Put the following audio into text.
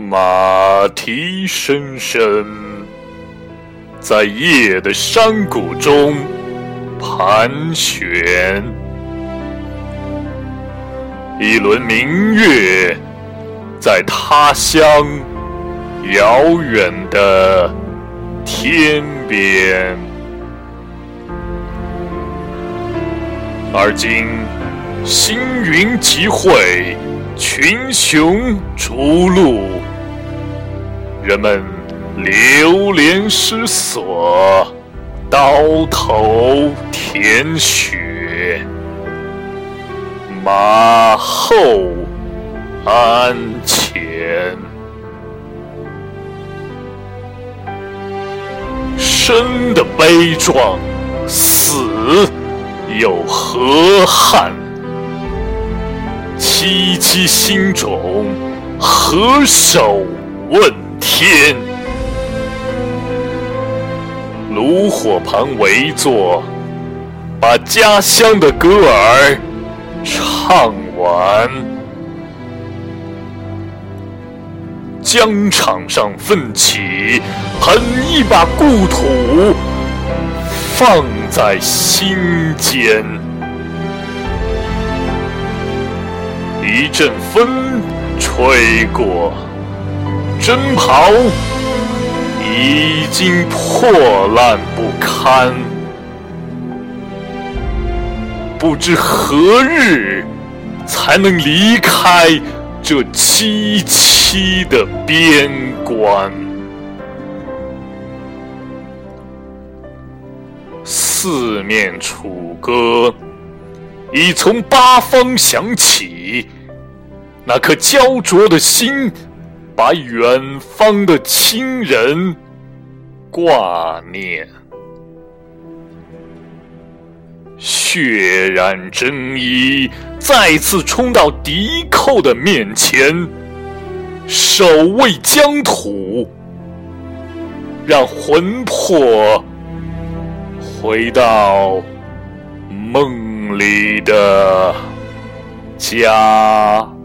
马蹄声声在夜的山谷中盘旋，一轮明月在他乡遥远的天边，而今星云集会，群雄逐鹿。人们流连失所，刀头舔血，马后鞍前，生的悲壮，死又何憾？戚戚心中，何首问？天，炉火旁围坐，把家乡的歌儿唱完。疆场上奋起，捧一把故土，放在心间。一阵风吹过。征袍已经破烂不堪，不知何日才能离开这凄凄的边关。四面楚歌已从八方响起，那颗焦灼的心。把远方的亲人挂念，血染征衣再次冲到敌寇的面前，守卫疆土，让魂魄回到梦里的家。